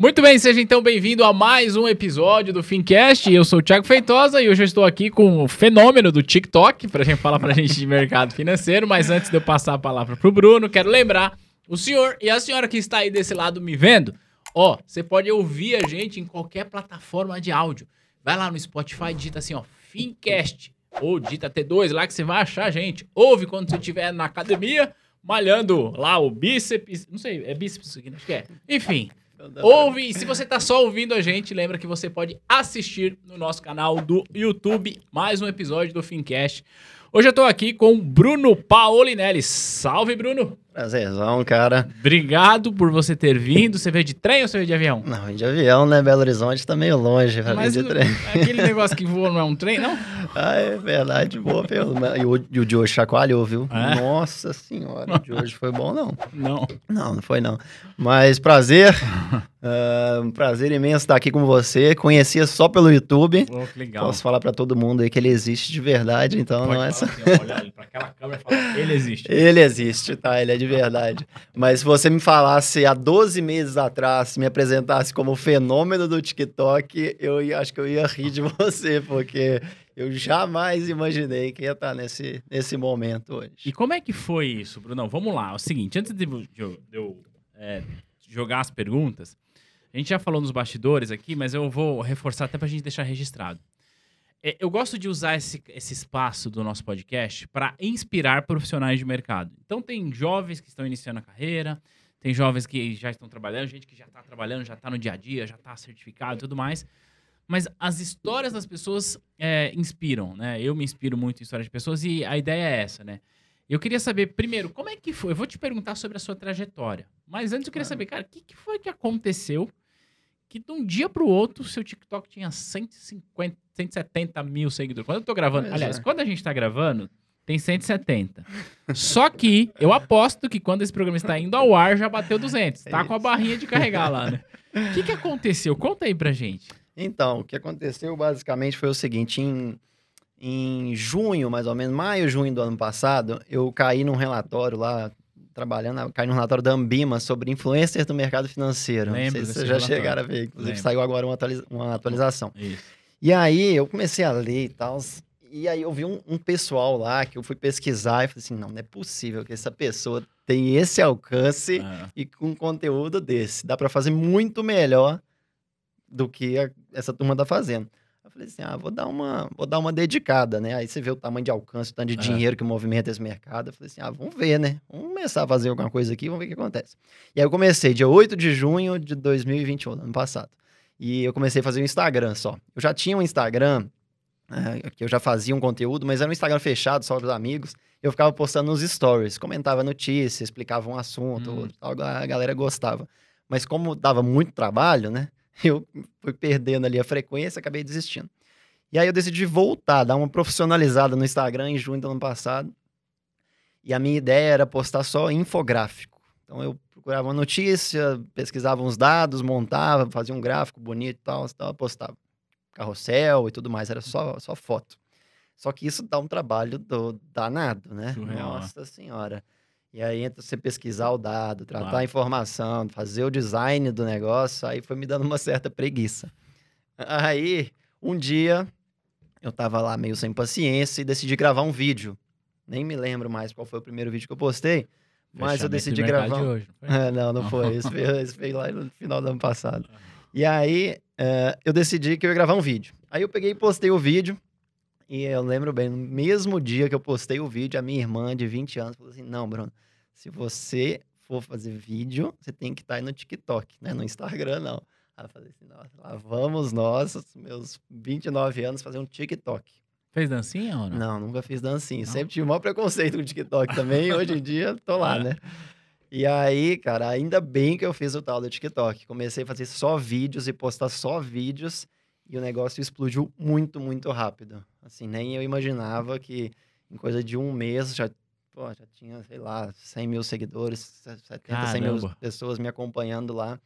Muito bem, seja então bem-vindo a mais um episódio do Fincast. Eu sou o Thiago Feitosa e hoje eu estou aqui com o fenômeno do TikTok para gente falar para a gente de mercado financeiro. Mas antes de eu passar a palavra para o Bruno, quero lembrar o senhor e a senhora que está aí desse lado me vendo. Ó, você pode ouvir a gente em qualquer plataforma de áudio. Vai lá no Spotify, digita assim, ó, Fincast ou digita T2 lá que você vai achar a gente. Ouve quando você estiver na academia malhando lá o bíceps, não sei, é bíceps aqui, acho que é. Enfim, Ouve, se você tá só ouvindo a gente, lembra que você pode assistir no nosso canal do YouTube mais um episódio do Fincast. Hoje eu tô aqui com Bruno Paolinelli. Salve, Bruno! Prazerzão, cara. Obrigado por você ter vindo. Você veio de trem ou você veio de avião? Não, de avião, né? Belo Horizonte tá meio longe pra Mas vir de trem. aquele negócio que voa não é um trem, não? Ah, é verdade, boa pergunta. E o, e o de hoje chacoalhou, viu? É? Nossa senhora, o de hoje foi bom, não. Não. Não, não foi não. Mas prazer, ah, um prazer imenso estar aqui com você. Conhecia só pelo YouTube. Pô, que legal. Posso falar pra todo mundo aí que ele existe de verdade, então Pode não é falar só... assim, aquela câmera e fala, ele existe. Ele existe, tá? Ele é de verdade. Mas se você me falasse há 12 meses atrás, me apresentasse como fenômeno do TikTok, eu ia- acho que eu ia rir de você, porque eu jamais imaginei que ia estar nesse, nesse momento hoje. E como é que foi isso, Brunão? Vamos lá. É o seguinte, antes de eu, de eu- de eu, é, jogar as perguntas, a gente já falou nos bastidores aqui, mas eu vou reforçar até pra gente deixar registrado. É, eu gosto de usar esse, esse espaço do nosso podcast para inspirar profissionais de mercado. Então, tem jovens que estão iniciando a carreira, tem jovens que já estão trabalhando, gente que já está trabalhando, já está no dia a dia, já está certificado e tudo mais. Mas as histórias das pessoas é, inspiram, né? Eu me inspiro muito em histórias de pessoas e a ideia é essa, né? Eu queria saber, primeiro, como é que foi? Eu vou te perguntar sobre a sua trajetória. Mas antes eu queria saber, cara, o que, que foi que aconteceu que de um dia pro outro seu TikTok tinha 150, 170 mil seguidores? Quando eu tô gravando, aliás, é. quando a gente tá gravando, tem 170. Só que eu aposto que quando esse programa está indo ao ar, já bateu 200. Tá com a barrinha de carregar lá, né? O que, que aconteceu? Conta aí pra gente. Então, o que aconteceu basicamente foi o seguinte: em, em junho, mais ou menos, maio, junho do ano passado, eu caí num relatório lá, trabalhando, caí num relatório da Ambima sobre influencers do mercado financeiro. Lembro Não sei se vocês já relatório. chegaram a ver, inclusive Lembro. saiu agora uma, atualiza- uma atualização. Isso. E aí eu comecei a ler e tal. E aí eu vi um, um pessoal lá que eu fui pesquisar e falei assim: não, não é possível que essa pessoa tem esse alcance Ah, e com conteúdo desse. Dá pra fazer muito melhor do que a- essa turma tá fazendo. Falei assim: ah, vou dar uma, vou dar uma dedicada, né? Aí você vê o tamanho de alcance, o tanto de É. dinheiro que movimenta esse mercado. Eu falei assim: ah, vamos ver, né? Vamos começar a fazer alguma coisa aqui, vamos ver o que acontece. E aí eu comecei dia 8 de junho de 2021, ano passado. E eu comecei a fazer o Instagram só. Eu já tinha um Instagram, eh, que eu já fazia um conteúdo, mas era um Instagram fechado, só para os amigos. Eu ficava postando nos stories, comentava notícias, explicava um assunto, Hum. tal, a galera gostava. Mas como dava muito trabalho, né? Eu fui perdendo ali a frequência, acabei desistindo. E aí eu decidi voltar, dar uma profissionalizada no Instagram em junho do ano passado. E a minha ideia era postar só infográfico. Então eu procurava uma notícia, pesquisava uns dados, montava, fazia um gráfico bonito e tal, tal, postava. Carrossel e tudo mais, era só, só foto. Só que isso dá um trabalho do, danado, né? Né? Nossa senhora. E aí, entre você pesquisar o dado, tratar a informação, fazer o design do negócio, aí foi me dando uma certa preguiça. Aí, um dia, eu tava lá meio sem paciência e decidi gravar um vídeo. Nem me lembro mais qual foi o primeiro vídeo que eu postei, mas eu decidi de gravar. de um- hoje, não foi? É, não, não foi. Esse veio, esse veio lá no final do ano passado. E aí, eh, eu decidi que eu ia gravar um vídeo. Aí eu peguei e postei o vídeo. E eu lembro bem, no mesmo dia que eu postei o vídeo, a minha irmã de 20 anos falou assim: Não, Bruno, se você for fazer vídeo, você tem que estar aí no TikTok, né? No Instagram, não. Aí eu falei assim: Nossa, lá vamos nós, meus 29 anos, fazer um TikTok. Fez dancinha ou não? Não, nunca fiz dancinha. Não? Sempre tive o maior preconceito com o TikTok também. hoje em dia, tô lá, É. né? E aí, cara, ainda bem que eu fiz o tal do TikTok. Comecei a fazer só vídeos e postar só vídeos. E o negócio explodiu muito, muito rápido. Assim, nem eu imaginava que em coisa de um mês já, pô, já tinha, sei lá, 100 mil seguidores, 70, 100 mil pessoas me acompanhando lá.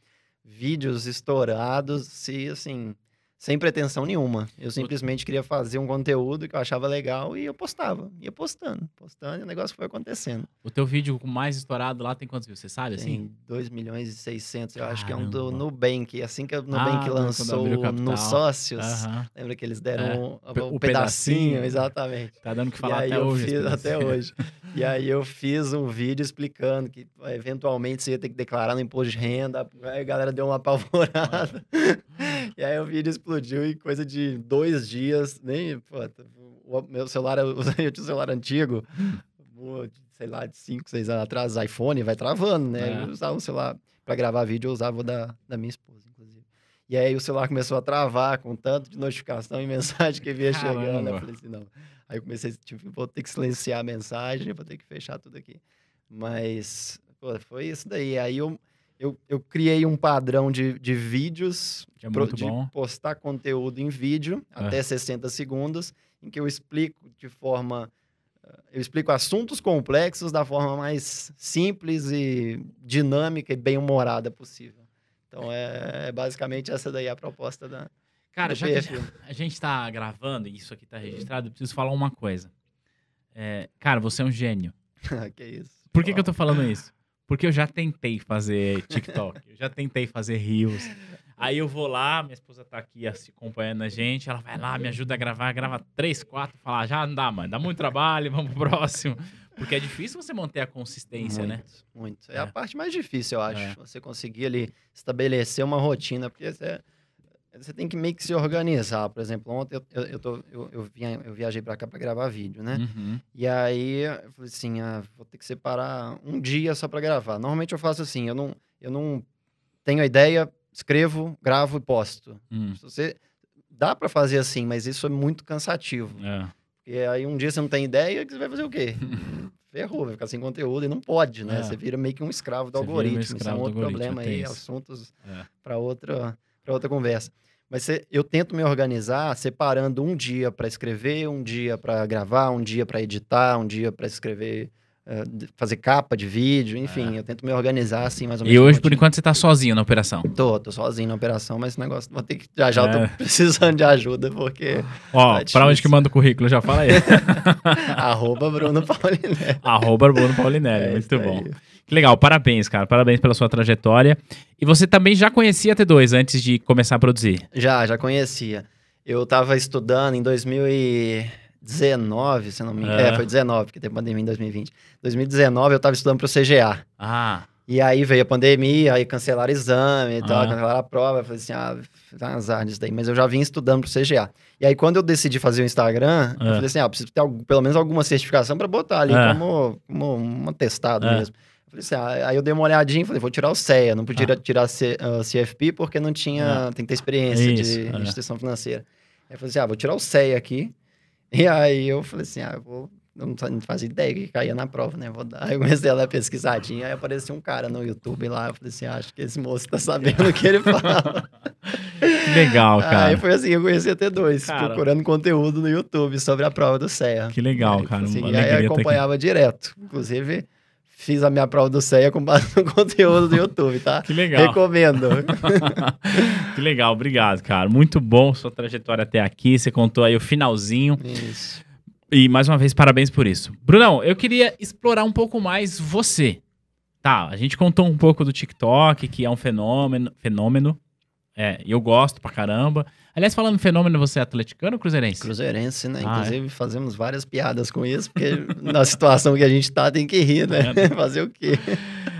Vídeos estourados. Se, assim, sem pretensão nenhuma. Eu simplesmente queria fazer um conteúdo que eu achava legal e eu postava. Ia postando, postando e o negócio foi acontecendo. O teu vídeo com mais estourado lá tem quantos views? Você sabe, assim? Tem 2 milhões e 600, eu acho que é um do Caramba. Nubank. Assim que o Ah, Nubank quando lançou no. Sócios, Aham. lembra que eles deram É, um, um o pedacinho? pedacinho. Exatamente. Tá dando o que E falar aí até eu hoje. fiz até pedacinho. hoje. E aí eu fiz um vídeo explicando que eventualmente você ia ter que declarar no imposto de renda. Aí a galera deu uma apavorada. E aí o vídeo explodiu e coisa de dois dias, nem. Pô, o meu celular, eu tinha um celular antigo, o- sei lá, de 5, 6 anos atrás, iPhone, vai travando, né? É. Eu usava um celular para gravar vídeo, eu usava o da, da minha esposa, inclusive. E aí o celular começou a travar com tanto de notificação e mensagem que vinha chegando. Caramba. Eu falei assim, não. Aí eu comecei, tipo, vou ter que silenciar a mensagem, vou ter que fechar tudo aqui. Mas, pô, foi isso daí. Aí eu, eu, eu criei um padrão de, de vídeos, Que é pro- de bom. postar conteúdo em vídeo, É. até 60 segundos, em que eu explico de forma... eh, Eu explico assuntos complexos da forma mais simples e dinâmica e bem-humorada possível. Então, é, é basicamente essa daí a proposta da, Cara, já que a perfil. gente- a gente tá gravando e isso aqui tá registrado, eu preciso falar uma coisa. É, cara, você é um gênio. que isso. Por que, que eu tô falando isso? Porque eu já tentei fazer TikTok, eu já tentei fazer Reels. Aí eu vou lá, minha esposa tá aqui assim, acompanhando a gente, ela vai lá, me ajuda a gravar, grava três, quatro, fala, "Ah, já não dá, mano, dá muito trabalho, vamos pro próximo. Porque é difícil você manter a consistência, né? Muito, Muito. É, É. a parte mais difícil, eu acho. É. Você conseguir ali estabelecer uma rotina, porque você, você tem que meio que se organizar. Por exemplo, ontem eu, eu, eu, tô- eu, eu via- eu viajei pra cá pra gravar vídeo, né? Uhum. E aí eu falei assim, ah, vou ter que separar um dia só pra gravar. Normalmente eu faço assim, eu não, eu não tenho a ideia, escrevo, gravo e posto. Hum, Se você dá pra fazer assim, mas isso é muito cansativo. é. E aí um dia você não tem ideia, você vai fazer o quê? Ferrou, vai ficar sem conteúdo e não pode, né? É. Você vira meio que um escravo do Você vira um algoritmo. Isso é escravo um outro algoritmo, problema aí, isso. assuntos É. para outra, pra outra conversa. Mas eu tento me organizar separando um dia para escrever, um dia para gravar, um dia para editar, um dia para escrever, fazer capa de vídeo, enfim, eu tento me organizar assim mais ou menos. É. E hoje, por enquanto, você tá sozinho na operação. Tô, tô sozinho na operação, mas esse negócio vou ter que. Já já eu É. tô precisando de ajuda, porque. Ó, Tá pra onde que manda o currículo? Já fala aí. arroba Bruno Pauliné. Arroba Bruno Paulinelli. É Muito bom. Que legal, parabéns, cara. Parabéns pela sua trajetória. E você também já conhecia a T2 antes de começar a produzir? Já, já conhecia. Eu tava estudando em 2019, se não me engano. É. É, foi 19, porque teve pandemia em 2020. 2019 eu tava estudando pro CGA. Ah, E aí veio a pandemia, aí cancelaram o exame e tal, Ah. cancelaram a prova. Eu falei assim, ah, tá azar disso daí. Mas eu já vim estudando pro CGA. E aí quando eu decidi fazer o Instagram, eu É. falei assim, ah, preciso ter algu- pelo menos alguma certificação pra botar ali É. como, como um atestado É. mesmo. Eu falei assim, ah, aí eu dei uma olhadinha e falei, vou tirar o CEA, não podia Ah. tirar C- ah, CFP porque não tinha, tem que ter experiência Isso, de é. instituição financeira. Aí eu falei assim, ah, vou tirar o CEA aqui. E aí eu falei assim, ah, eu vou eu não fa- não fazia ideia que caía na prova, né? Vou dar. Aí eu comecei a dar pesquisadinha, aí apareceu um cara no YouTube lá. Eu falei assim: "Ah, acho que esse moço tá sabendo o que ele fala. legal, cara. Aí foi assim: eu conheci a T2, Cara. procurando conteúdo no YouTube sobre a prova do CEA. Que legal, Aí, cara. assim, e aí eu acompanhava direto. Inclusive, fiz a minha prova do CEA com base no conteúdo do YouTube, tá? Que legal. Recomendo. que legal, obrigado, cara. Muito bom sua trajetória até aqui. Você contou aí o finalzinho. Isso. E mais uma vez, parabéns por isso. Brunão, eu queria explorar um pouco mais você. Tá, a gente contou um pouco do TikTok, que é um fenômeno. Fenômeno. É, eu gosto pra caramba. Aliás, falando em fenômeno, você é atleticano ou cruzeirense? Cruzeirense, né? Ah, Inclusive, fazemos várias piadas com isso, porque na situação que a gente tá, tem que rir, né? Fazer o quê?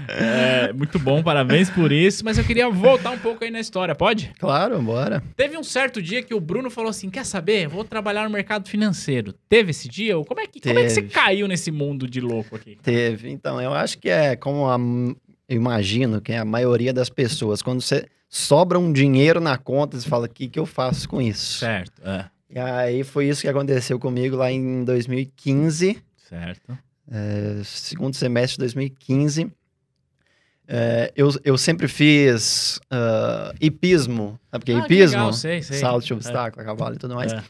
É, muito bom, parabéns por isso. Mas eu queria voltar um pouco aí na história, pode? Claro, bora. Teve um certo dia que o Bruno falou assim: quer saber? Vou trabalhar no mercado financeiro. Teve esse dia? Ou como é que, como é que você caiu nesse mundo de louco aqui? Teve. Então, eu acho que é como a, eu imagino que é a maioria das pessoas. Quando você sobra um dinheiro na conta, você fala: o que, que eu faço com isso? Certo, é. E aí foi isso que aconteceu comigo lá em 2015, Certo. eh, segundo semestre de 2015. Eh, eu, eu sempre fiz ah, hipismo, sabe o que é Ah, hipismo? legal, sei, sei. Salto de obstáculo, a cavalo e tudo mais. É.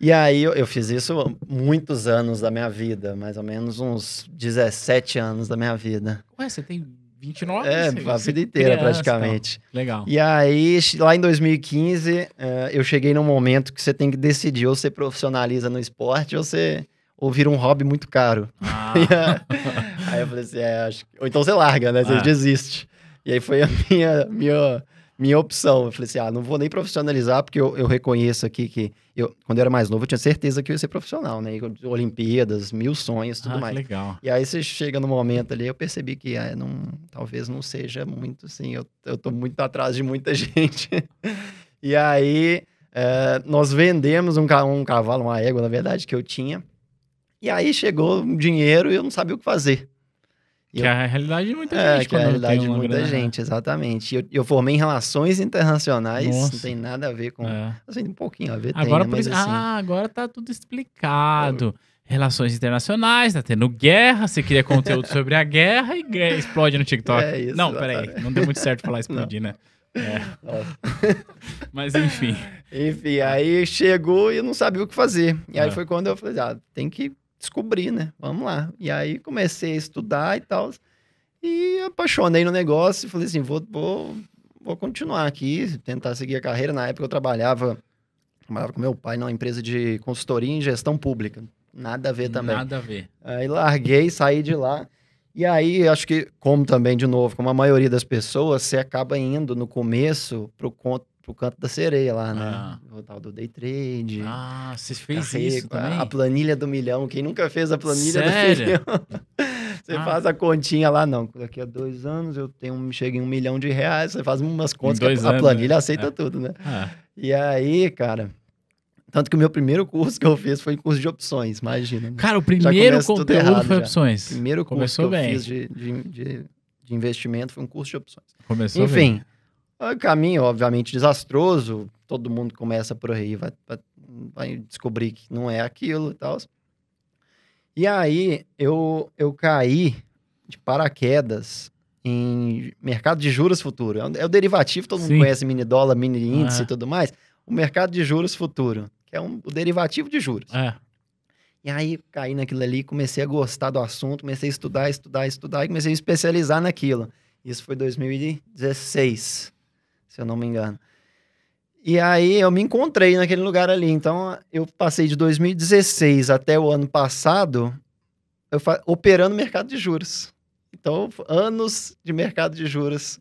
E aí eu, eu fiz isso muitos anos da minha vida, mais ou menos uns 17 anos da minha vida. Ué, você tem 29? É, você- a vida inteira, criança, praticamente. Legal. E aí, lá em 2015, eh, eu cheguei num momento que você tem que decidir ou você profissionaliza no esporte ou você ou vira um hobby muito caro. Ah, aí eu falei assim, é, acho que... ou então você larga, né? Você Ah. desiste. E aí foi a minha, minha, minha opção. Eu falei assim, ah, não vou nem profissionalizar, porque eu, eu reconheço aqui que eu, quando eu era mais novo, eu tinha certeza que eu ia ser profissional, né? Olimpíadas, mil sonhos, tudo ah, mais. legal. E aí você chega no momento ali, eu percebi que ah, não, talvez não seja muito, assim, eu, eu tô muito atrás de muita gente. e aí eh, nós vendemos um, um cavalo, uma égua, na verdade, que eu tinha. E aí chegou um dinheiro e eu não sabia o que fazer. Que eu- é a realidade de muita é, gente. que é a realidade de muita grana. gente, exatamente. Eu, eu formei em relações internacionais, não Nossa. tem nada a ver com... É. Assim, um pouquinho a ver, Agora, tem, né? mas assim... ah, agora tá tudo explicado. Relações internacionais, tá tendo guerra, você cria conteúdo sobre a guerra e explode no TikTok. É isso, não, peraí, não deu muito certo falar explodir, né? É, mas enfim. Enfim, aí chegou e eu não sabia o que fazer. E aí Ah. foi quando eu falei, ah, tem que descobrir, né? Vamos lá. E aí comecei a estudar e tal. E apaixonei no negócio e falei assim, vou, vou, vou continuar aqui, tentar seguir a carreira. Na época eu trabalhava, trabalhava com meu pai numa empresa de consultoria em gestão pública. Nada a ver também. Nada a ver. Aí larguei, saí de lá. E aí, acho que, como também, de novo, como a maioria das pessoas, você acaba indo no começo pro, conto, pro canto da sereia lá, né? Ah. O tal do day trade. Ah, você fez carrego, isso a- também? A planilha do milhão. Quem nunca fez a planilha Sério? do milhão? Você Ah. faz a continha lá, não. Daqui a dois anos eu tenho chego em um milhão de reais. Você faz umas contas que a, anos, planilha né? aceita É. tudo, né? Ah, E aí, cara. Tanto que o meu primeiro curso que eu fiz foi curso de opções, imagina. né? Cara, o primeiro conteúdo errado foi já. opções. O primeiro curso Começou que eu bem. fiz de, de, de, de investimento foi um curso de opções. Começou Enfim, o caminho, obviamente, desastroso. Todo mundo começa por aí, vai, vai, vai descobrir que não é aquilo e tal. E aí, eu, eu caí de paraquedas em mercado de juros futuro. É o- É o derivativo, todo Sim. mundo conhece mini dólar, mini índice Ah. e tudo mais. O mercado de juros futuro, que é um, o derivativo de juros. É. E aí caí naquilo ali, comecei a gostar do assunto, comecei a estudar, estudar, estudar e comecei a especializar naquilo. Isso foi 2016, se eu não me engano. E aí eu me encontrei naquele lugar ali. Então eu passei de 2016 até o ano passado eu operando mercado de juros. Então, anos de mercado de juros.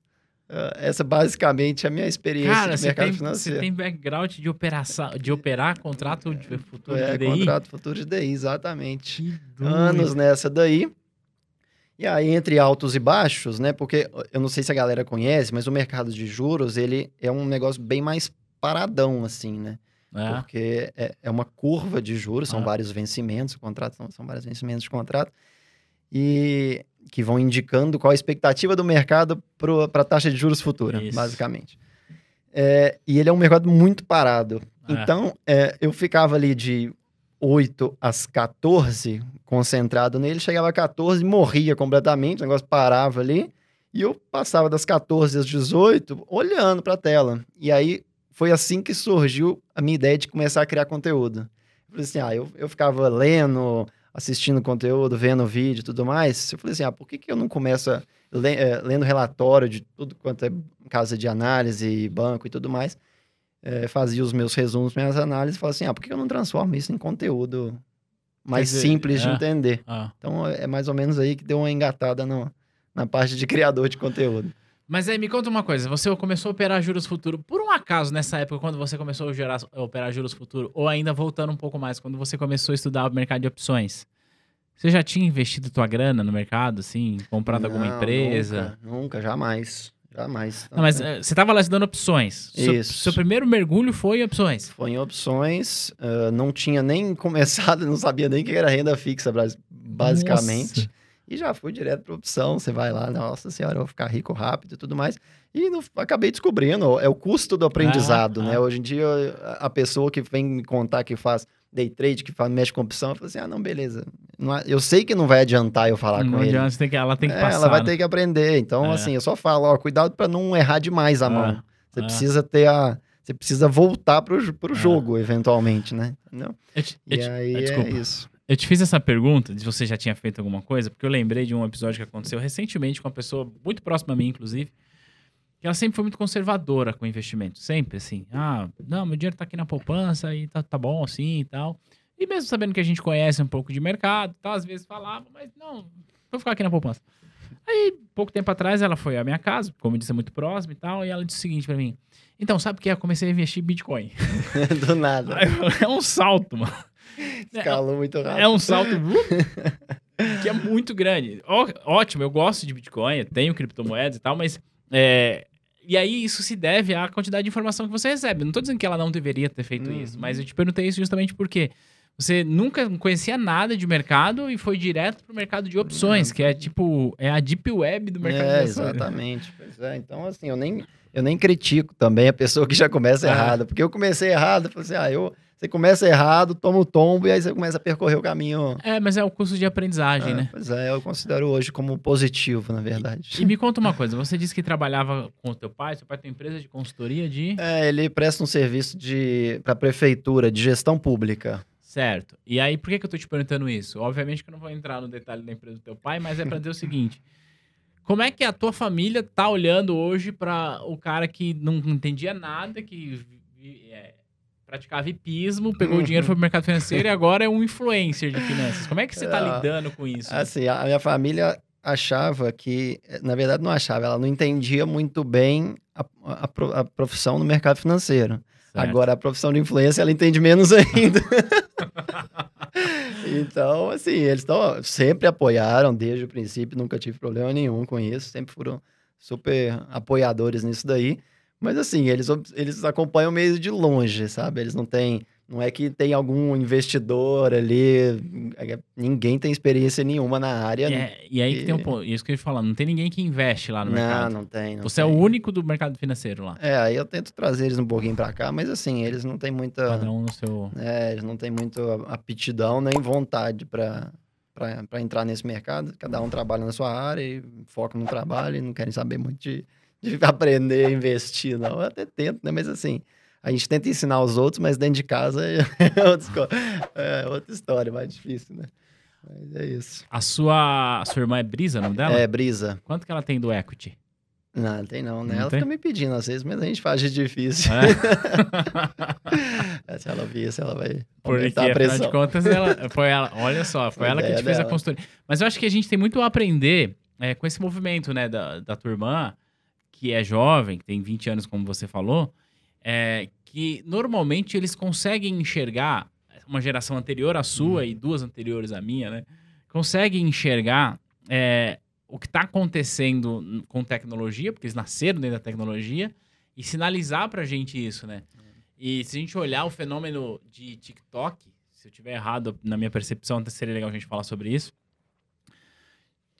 Ah, essa basicamente é a minha experiência Cara, de mercado tem, financeiro. você tem background de, operação, de operar contrato de futuro é, de DI? contrato futuro de DI, exatamente. Anos nessa daí. E aí, entre altos e baixos, né? Porque eu não sei se a galera conhece, mas o mercado de juros, ele é um negócio bem mais paradão, assim, né? É. Porque é, é uma curva de juros, são Ah. vários vencimentos, contrato são, são vários vencimentos de contrato, e que vão indicando qual a expectativa do mercado para a taxa de juros futura, Isso. basicamente. É, e ele é um mercado muito parado. É. Então, é, eu ficava ali de 8 às 14, concentrado nele, chegava a 14 morria completamente, o negócio parava ali, e eu passava das 14 às 18 olhando para a tela. E aí foi assim que surgiu a minha ideia de começar a criar conteúdo. Eu falei assim, ah, eu, eu ficava lendo, assistindo conteúdo, vendo vídeo e tudo mais. Eu falei assim, ah, por que, que eu não começo eh, lendo relatório de tudo quanto é casa de análise, banco e tudo mais? Eh, fazia os meus resumos, minhas análises, e falava assim, ah, por que eu não transformo isso em conteúdo mais dizer, simples de é. entender? Ah. Então é mais ou menos aí que deu uma engatada no, na parte de criador de conteúdo. Mas aí, me conta uma coisa. Você começou a operar juros futuro. Por um acaso, nessa época, quando você começou a, gerar- a operar juros futuro, ou ainda voltando um pouco mais, quando você começou a estudar o mercado de opções, você já tinha investido tua grana no mercado, assim? Comprado alguma Não, empresa? Nunca, nunca, jamais. Jamais. Não, mas eh, você tava lá estudando opções. Seu, Isso. seu primeiro mergulho foi em opções. Foi em opções, ah, não tinha nem começado, não sabia nem o que era renda fixa, basicamente. Nossa. E já fui direto para opção. Você vai lá, nossa senhora, eu vou ficar rico rápido e tudo mais. E no- acabei descobrindo, é o custo do aprendizado, Ah, né? ah. Hoje em dia, a pessoa que vem me contar que faz day trade, que mexe com opção, eu falo assim: ah, não, beleza. Não é- eu sei que não vai adiantar eu falar não com ele. adianta, você tem que, ela tem que É, passar. ela vai né? ter que aprender. Então, É. assim, eu só falo, ó, cuidado para não errar demais a Ah, mão. Você ah. precisa ter a. Você precisa voltar pro, pro Ah. jogo, eventualmente, né? Entendeu? Eu te- eu E te- aí é isso. Eu te fiz essa pergunta de se você já tinha feito alguma coisa, porque eu lembrei de um episódio que aconteceu recentemente com uma pessoa muito próxima a mim, inclusive, ela sempre foi muito conservadora com investimento. Sempre assim. Ah, não, meu dinheiro tá aqui na poupança e tá, tá bom assim e tal. E mesmo sabendo que a gente conhece um pouco de mercado, tal, às vezes falava, mas não, vou ficar aqui na poupança. Aí, pouco tempo atrás, ela foi à minha casa, como eu disse, é muito próximo e tal, e ela disse o seguinte pra mim: Então, sabe o que? é? Eu comecei a investir em Bitcoin. Do nada. É um salto, mano. Escalou muito rápido. É um salto uh, que é muito grande. Ó, ótimo, eu gosto de Bitcoin, eu tenho criptomoedas e tal, mas. é, e aí, isso se deve à quantidade de informação que você recebe. Não tô dizendo que ela não deveria ter feito Uhum. isso, mas eu te perguntei isso justamente porque você nunca conhecia nada de mercado e foi direto pro mercado de opções, que é tipo, é a deep web do mercado É, de ações. exatamente. Pois é, então assim, eu nem, eu nem critico também a pessoa que já começa Ah. errada, porque eu comecei errado, falei assim, ah, eu, você começa errado, toma o tombo e aí você começa a percorrer o caminho. É, mas é o custo de aprendizagem, É, né? Pois é, eu considero hoje como positivo, na verdade. E me conta uma coisa, você disse que trabalhava com o teu pai, seu pai tem uma empresa de consultoria de... É, ele presta um serviço de para prefeitura de gestão pública. Certo. E aí, por que, que eu tô te perguntando isso? Obviamente que eu não vou entrar no detalhe da empresa do teu pai, mas é pra dizer o seguinte. Como é que a tua família tá olhando hoje para o cara que não entendia nada, que é, praticava hipismo, pegou o dinheiro, foi pro mercado financeiro e agora é um influencer de finanças? Como é que você tá É, lidando com isso? Assim, a minha família achava que, na verdade não achava, ela não entendia muito bem a, a a profissão no mercado financeiro. Certo. Agora, a profissão de influência, ela entende menos ainda. então, assim, eles tão, sempre apoiaram desde o princípio, nunca tive problema nenhum com isso, sempre foram super apoiadores nisso daí. Mas, assim, eles, eles acompanham meio de longe, sabe? Eles não têm. Não é que tem algum investidor ali, é, ninguém tem experiência nenhuma na área. E, é- e aí que tem um ponto, isso que eu ia falar, não tem ninguém que investe lá no não, mercado. não tem. Não Você é tem. o único do mercado financeiro lá. É, aí eu tento trazer eles um pouquinho pra cá, mas assim, eles não têm muita. Cada um no seu. É, eles não têm muito aptidão nem vontade para para entrar nesse mercado. Cada um trabalha na sua área e foca no trabalho e não querem saber muito de, de aprender a investir, não. Eu até tento, né? Mas assim, a gente tenta ensinar os outros, mas dentro de casa é outra, é outra história, mais difícil, né? Mas é isso. A sua, a sua irmã é Brisa, o nome dela? É, brisa. Quanto que ela tem do equity? Não, não tem não, né? Não Ela tem? fica me pedindo às vezes, mas a gente faz de difícil. É? Se ela vir, se ela vai Porque, a afinal pressão. de contas, ela, foi ela, olha só, foi A ela que ideia te fez a dela. consultoria. Mas eu acho que a gente tem muito a aprender é, com esse movimento, né, da, da tua irmã, que é jovem, que tem 20 anos, como você falou, é, que normalmente eles conseguem enxergar, uma geração anterior à sua Uhum. e duas anteriores à minha, né, conseguem enxergar é, o que está acontecendo com tecnologia, porque eles nasceram dentro da tecnologia, e sinalizar pra gente isso, né? E se a gente olhar o fenômeno de TikTok, se eu tiver errado na minha percepção, seria legal a gente falar sobre isso.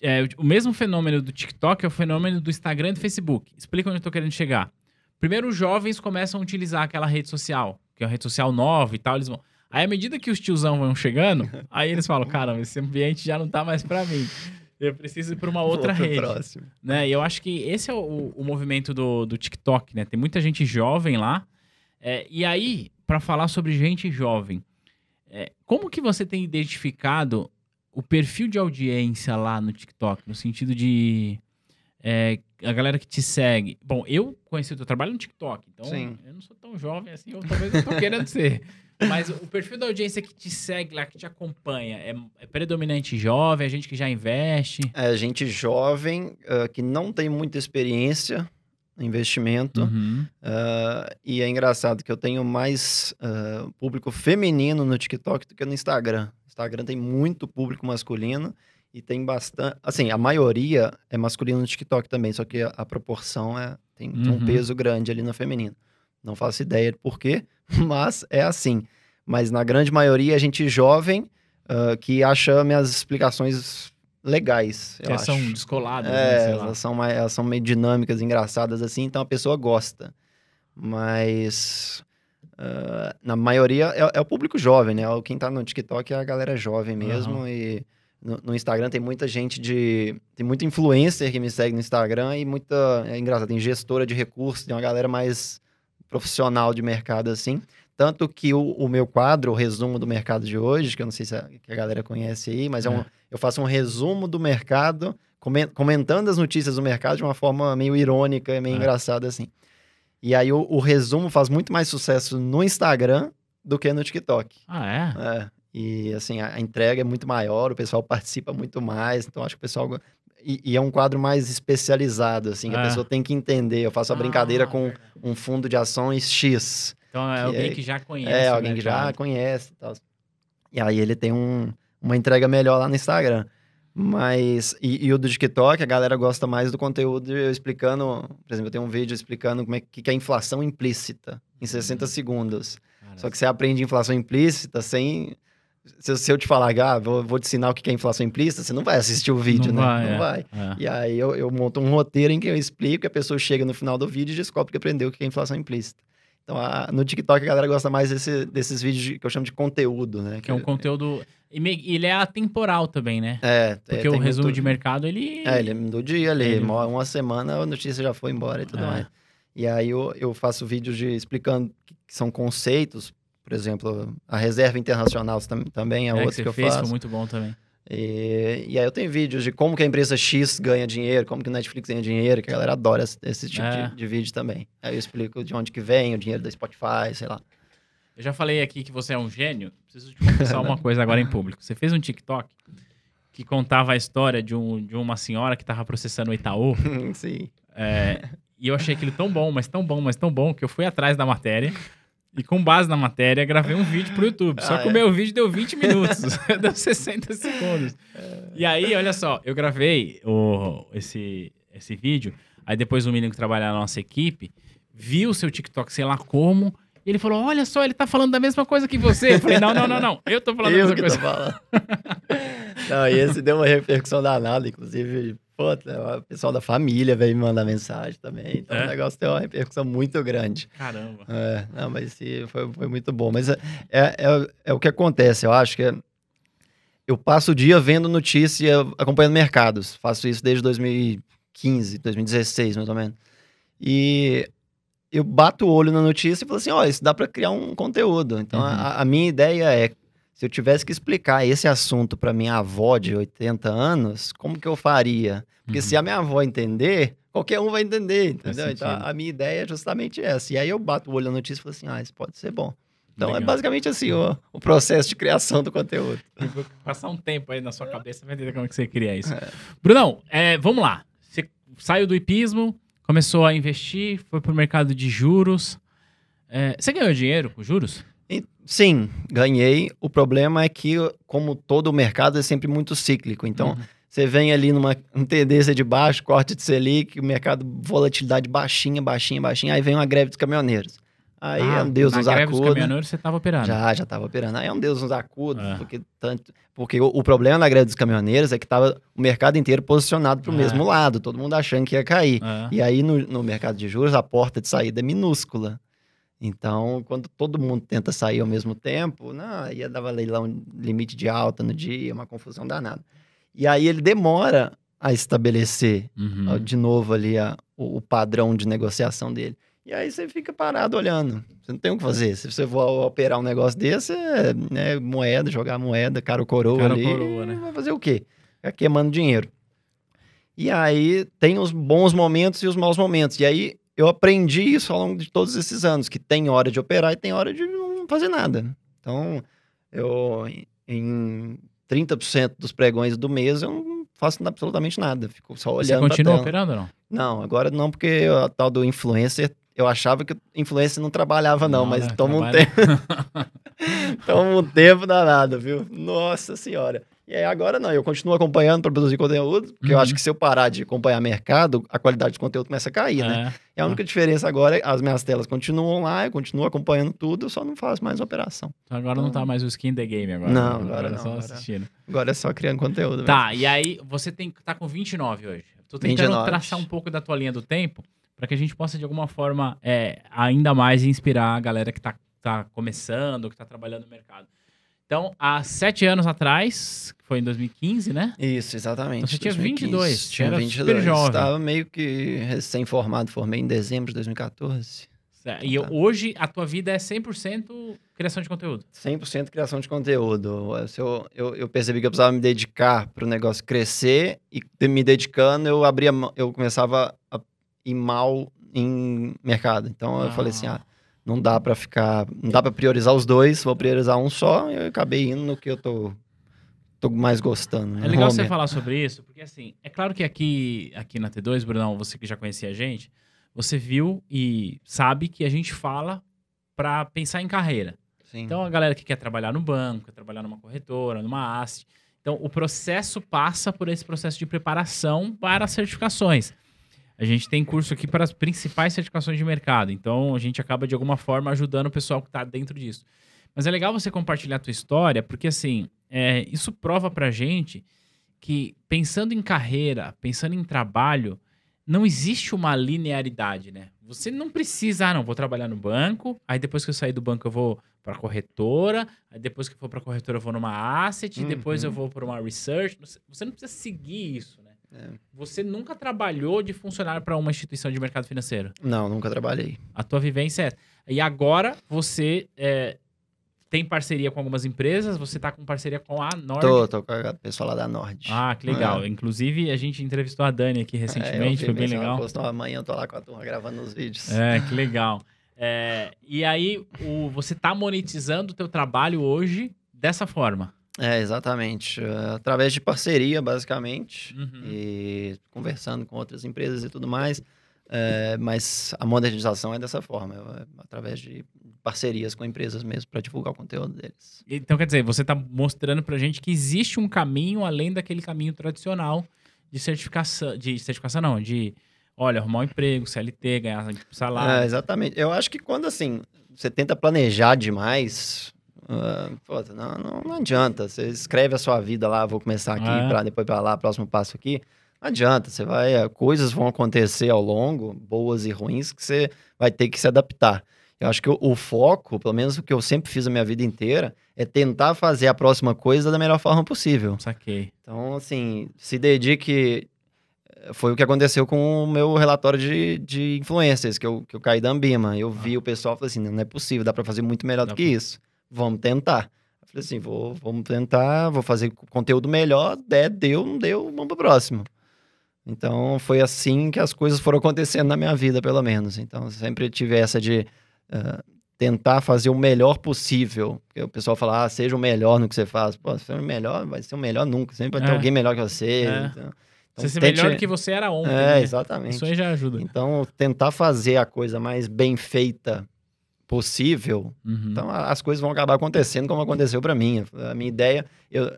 É, o mesmo fenômeno do TikTok é o fenômeno do Instagram e do Facebook. Explica onde eu tô querendo chegar. Primeiro, os jovens começam a utilizar aquela rede social, que é uma rede social nova e tal, eles vão... Aí, à medida que os tiozão vão chegando, aí eles falam, caramba, esse ambiente já não tá mais pra mim. Eu preciso ir pra uma outra Vou rede próximo. né? E eu acho que esse é o, o movimento do, do TikTok, né? Tem muita gente jovem lá. É, e aí, para falar sobre gente jovem, é, como que você tem identificado o perfil de audiência lá no TikTok? No sentido de é, a galera que te segue. Bom, eu conheci o teu trabalho no TikTok, então Sim. eu não sou tão jovem assim, ou talvez eu tô querendo ser. Mas o perfil da audiência que te segue lá, que te acompanha, é, é predominante jovem, é gente que já investe? É gente jovem, ah, que não tem muita experiência investimento. Uhum. ah, e é engraçado que eu tenho mais ah, público feminino no TikTok do que no Instagram. Instagram tem muito público masculino e tem bastante. Assim, a maioria é masculino no TikTok também, só que a, a proporção é, tem, tem um Uhum. peso grande ali no feminino. Não faço ideia de por quê, mas é assim. Mas na grande maioria é gente jovem ah, que acha minhas explicações legais. eu são acho. descoladas, né? É, Sei lá. elas são, mais, elas são meio dinâmicas, engraçadas assim, então a pessoa gosta. Mas ah, na maioria é, é o público jovem, né? O- Quem tá no TikTok é a galera jovem mesmo. E no, no Instagram tem muita gente de. Tem muita influencer que me segue no Instagram e muita. É engraçado, tem gestora de recursos, tem uma galera mais profissional de mercado assim. Tanto que o, o meu quadro, o resumo do mercado de hoje, que eu não sei se a, a galera conhece aí, mas é. um, É. eu faço um resumo do mercado, comen- comentando as notícias do mercado de uma forma meio irônica, meio É. engraçada assim. E aí o, o resumo faz muito mais sucesso no Instagram do que no TikTok. Ah, é? É, e assim, a, a entrega é muito maior, o pessoal participa muito mais, então acho que o pessoal. E, e é um quadro mais especializado, assim, a É. pessoa tem que entender. Eu faço a brincadeira Ah, com um fundo de ações X. Então é que alguém é- que já conhece. É, o alguém que já conhece e tal. E aí ele tem um, uma entrega melhor lá no Instagram. Mas, e, e o do TikTok, a galera gosta mais do conteúdo eu explicando, por exemplo, eu tenho um vídeo explicando como é que, que é inflação implícita, em 60 segundos. Cara, Só que você aprende inflação implícita sem. Se, se eu te falar, ah, vou, vou te ensinar o que é inflação implícita, você não vai assistir o vídeo, não né? vai, não é. vai. É. E aí eu, eu monto um roteiro em que eu explico e a pessoa chega no final do vídeo e descobre que aprendeu o que é inflação implícita. Então, a- no TikTok a galera gosta mais desse- desses vídeos de- que eu chamo de conteúdo, né? Que é um conteúdo. E me- ele é atemporal também, né? É, Porque é, o resumo muito- de mercado, ele. É, ele é do dia ali, Ele- uma, semana a notícia já foi embora e tudo É. mais. E aí eu, eu faço vídeos de explicando que são conceitos, por exemplo, a reserva internacional tam- também é, é, outro que que eu fez, faço. foi muito bom também. E, e aí eu tenho vídeos de como que a empresa X ganha dinheiro, como que o Netflix ganha dinheiro, que a galera adora esse, esse tipo É. de, de vídeo também. Aí eu explico de onde que vem o dinheiro da Spotify, sei lá. Eu já falei aqui que você é um gênio. Preciso te confessar uma coisa agora em público. Você fez um TikTok que contava a história de, um, de uma senhora que tava processando o Itaú. Sim. É, e eu achei aquilo tão bom, mas tão bom, mas tão bom, que eu fui atrás da matéria. E com base na matéria, gravei um vídeo pro YouTube. Só Ah, que o é? meu vídeo deu 20 minutos. deu 60 segundos. E aí, olha só, eu gravei o, esse, esse vídeo. Aí depois o menino que trabalha na nossa equipe viu o seu TikTok, sei lá como. E ele falou: Olha só, ele tá falando da mesma coisa que você. Eu falei: Não, não, não, não. Eu tô falando Eu da mesma coisa. Não, e esse deu uma repercussão danada, inclusive, pô, o pessoal da família veio me mandar mensagem também. Então É? o negócio deu uma repercussão muito grande. Caramba. É, não, mas foi, foi muito bom. Mas é, é, é, é o que acontece, eu acho que é- eu passo o dia vendo notícia, acompanhando mercados. Faço isso desde 2015, 2016, mais ou menos. E eu bato o olho na notícia e falo assim, ó, isso dá para criar um conteúdo. Então, Uhum. a, a minha ideia é, se eu tivesse que explicar esse assunto para minha avó de 80 anos, como que eu faria? Porque Uhum. se a minha avó entender, qualquer um vai entender, entendeu? Então, a, minha ideia é justamente essa. E aí eu bato o olho na notícia e falo assim, ah, isso pode ser bom. Então, é Legal. basicamente assim o, o processo de criação do conteúdo. Passar um tempo aí na sua cabeça vai entender como que você cria isso. É. Brunão, é, vamos lá. Você saiu do hipismo, começou a investir, foi pro mercado de juros. É, você ganhou dinheiro com juros? Sim, ganhei. O problema é que, como todo o mercado, é sempre muito cíclico. Então, Uhum. você vem ali numa uma tendência de baixo, corte de Selic, o mercado, volatilidade baixinha, baixinha, baixinha. Aí vem uma greve dos caminhoneiros. Aí é um Deus Ah, na nos greve dos acuda. caminhoneiros você tava operando. Já, já tava operando. Aí é um Deus nos acuda, É. porque tanto. Porque o, o problema na greve dos caminhoneiros é que tava o mercado inteiro posicionado pro É. mesmo lado, todo mundo achando que ia cair. É. E aí, no, no mercado de juros, a porta de saída é minúscula. Então, quando todo mundo tenta sair ao mesmo tempo, não, ia dar leilão limite de alta no dia, uma confusão danada. E aí ele demora a estabelecer Uhum. de novo ali a- o, o padrão de negociação dele. E aí você fica parado olhando. Você não tem o que fazer. Se você for operar um negócio desse, é né, moeda, jogar moeda, cara coroa Cara ali. coroa, né? Vai fazer o quê? Ficar queimando dinheiro. E aí tem os bons momentos e os maus momentos. E aí eu aprendi isso ao longo de todos esses anos, que tem hora de operar e tem hora de não fazer nada. Então, eu em 30% dos pregões do mês eu não faço absolutamente nada. Fico só olhando Você continua operando ou não? Não, agora não, porque a tal do influencer, eu achava que o influencer não trabalhava, não, Não, mas né? toma um Trabalha. tempo. toma um tempo danado, viu? Nossa senhora. E aí agora não, eu continuo acompanhando para produzir conteúdo, porque eu Uhum. acho que se eu parar de acompanhar mercado, a qualidade de conteúdo começa a cair, né? É. E a única diferença agora é as minhas telas continuam lá, eu continuo acompanhando tudo, eu só não faço mais operação. Então agora não tá mais o skin the game agora. Não, né? agora é não, só agora- assistindo. Agora é só criando conteúdo. Tá, e aí você tem, tá com 29 hoje. Tô tentando 29. traçar um pouco da tua linha do tempo para que a gente possa, de alguma forma, é, ainda mais inspirar a galera que tá, tá começando, que tá trabalhando no mercado. Então, há sete anos atrás, que foi em 2015, né? Isso, exatamente. Então você tinha 2015, 22, você tinha era 22. super jovem. Estava meio que recém-formado, formei em dezembro de 2014. E Tá. hoje a tua vida é 100% criação de conteúdo. 100% criação de conteúdo. Eu, eu, eu percebi que eu precisava me dedicar para o negócio crescer e me dedicando, eu abria, eu começava a ir mal em mercado. Então eu falei assim, ah, não dá para ficar, não dá para priorizar os dois, vou priorizar um só. E eu acabei indo no que eu tô, tô mais gostando. É no legal você falar sobre isso, porque assim, é claro que aqui, aqui na T2, Brunão, você que já conhecia a gente, você viu e sabe que a gente fala para pensar em carreira. Sim. Então, a galera que quer trabalhar no banco, quer trabalhar numa corretora, numa AST. Então, o processo passa por esse processo de preparação para as certificações. A gente tem curso aqui para as principais certificações de mercado. Então, a gente acaba, de alguma forma, ajudando o pessoal que está dentro disso. Mas é legal você compartilhar a tua história, porque, assim, é, isso prova para gente que, pensando em carreira, pensando em trabalho, não existe uma linearidade, né? Você não precisa, ah, não, vou trabalhar no banco, aí depois que eu sair do banco eu vou para corretora, aí depois que eu for para corretora eu vou numa asset, Uhum. depois eu vou para uma research. Você- não precisa seguir isso? É. Você nunca trabalhou de funcionário para uma instituição de mercado financeiro. Não, nunca trabalhei. A tua vivência é essa. E agora você é, tem parceria com algumas empresas, você tá com parceria com a Nord. Tô, tô com a pessoa lá da Nord. Ah, que legal. É. Inclusive, a gente entrevistou a Dani aqui É, recentemente, vi foi bem legal. Postou amanhã, eu tô lá com a turma gravando os vídeos. É, que legal. É, e aí, o, você tá monetizando o teu trabalho hoje dessa forma. É, exatamente. É, através de parceria, basicamente. Uhum. E conversando com outras empresas e tudo mais. É, mas a monetização é dessa forma, é através de parcerias com empresas mesmo para divulgar o conteúdo deles. Então, quer dizer, você tá mostrando pra gente que existe um caminho além daquele caminho tradicional de certificação, de certificação não, de, olha, arrumar um emprego, CLT, ganhar É, salário. exatamente. Eu acho que quando assim você tenta planejar demais, ah, pô, não, não, não adianta. Você escreve a sua vida lá, vou começar aqui, É. para depois para lá, próximo passo aqui. Não adianta, você vai, eh, coisas vão acontecer ao longo, boas e ruins, que você vai ter que se adaptar. Eu acho que o, o foco, pelo menos o que eu sempre fiz a minha vida inteira, é tentar fazer a próxima coisa da melhor forma possível. Saquei. Então, assim, se dedique. eh, Foi o que aconteceu com o meu relatório de, de influencers, que eu, que eu caí da Ambima. Eu vi o pessoal e falei assim: não é possível, dá pra fazer muito melhor Dá do que pra- isso. Vamos tentar. Eu falei assim: vou, vamos tentar, vou fazer conteúdo melhor. Der, deu, não deu, vamos pro próximo. Então, foi assim que as coisas foram acontecendo na minha vida, pelo menos. Então, sempre tive essa de ah, tentar fazer o melhor possível. Porque o pessoal fala, ah, seja o melhor no que você faz. Pô, ser o melhor, vai ser o melhor nunca. Sempre vai ter É. alguém melhor que você. É. Então, Você ser tente- melhor do que você era ontem. É, né? exatamente. Isso aí já ajuda. Então, tentar fazer a coisa mais bem feita possível. Uhum. Então, a- as coisas vão acabar acontecendo como aconteceu pra mim. A minha ideia, eu,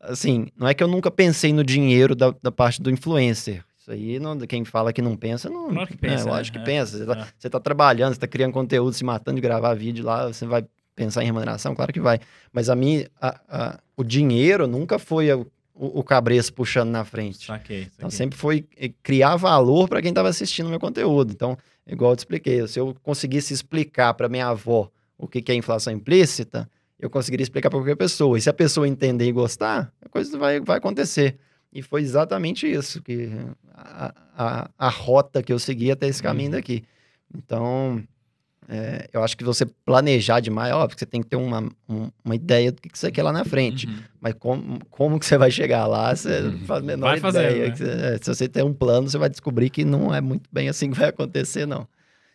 assim, não é que eu nunca pensei no dinheiro da, da parte do influencer. Isso aí, não, quem fala que não pensa, não. Claro que pensa, É, né? lógico É. que pensa. Você tá, É. tá trabalhando, você tá criando conteúdo, se matando de gravar vídeo lá, você vai pensar em remuneração? Claro que vai. Mas a mim, a- a- o dinheiro nunca foi o, o, o cabreço puxando na frente. Saquei, saquei. Então, sempre foi eh, criar valor para quem estava assistindo o meu conteúdo. Então, igual eu te expliquei, se eu conseguisse explicar para minha avó o que, que é inflação implícita, eu conseguiria explicar para qualquer pessoa. E se a pessoa entender e gostar, a coisa vai, vai acontecer. E foi exatamente isso, que a, a, a rota que eu segui até esse caminho Uhum. daqui. Então, é, eu acho que você planejar demais, óbvio que você tem que ter uma, um- uma ideia do que, que você quer lá na frente. Uhum. Mas como, como que você vai chegar lá, você Uhum. faz a menor Vai fazendo, ideia. né? você- é, se você tem um plano, você vai descobrir que não é muito bem assim que vai acontecer, não.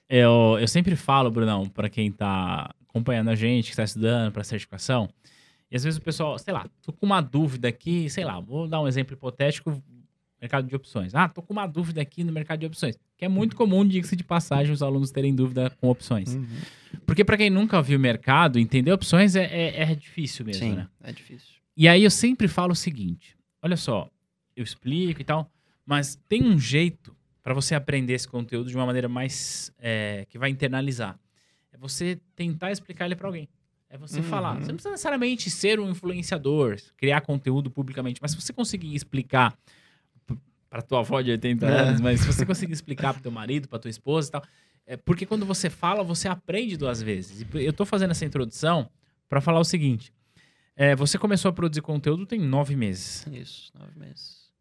Eu, eu sempre falo, Brunão, pra quem tá acompanhando a gente, que tá estudando pra certificação, e às vezes o pessoal, sei lá, tô com uma dúvida aqui, sei lá, vou dar um exemplo hipotético, mercado de opções. Ah, tô com uma dúvida aqui no mercado de opções, que é muito comum, diga-se de passagem, os alunos terem dúvida com opções. Porque pra quem nunca viu o mercado, entender opções é, é, é difícil mesmo, Sim, né? é difícil. E aí eu sempre falo o seguinte: olha só, eu explico e tal, mas tem um jeito para você aprender esse conteúdo de uma maneira mais é, que vai internalizar. É você tentar explicar ele para alguém. É você Uhum. falar. Você não precisa necessariamente ser um influenciador, criar conteúdo publicamente, mas se você conseguir explicar para tua avó de 80 É. anos, mas se você conseguir explicar para teu marido, para tua esposa e tal, é porque quando você fala, você aprende duas vezes. E eu tô fazendo essa introdução para falar o seguinte: é, você começou a produzir conteúdo tem nove meses. Isso, nove meses.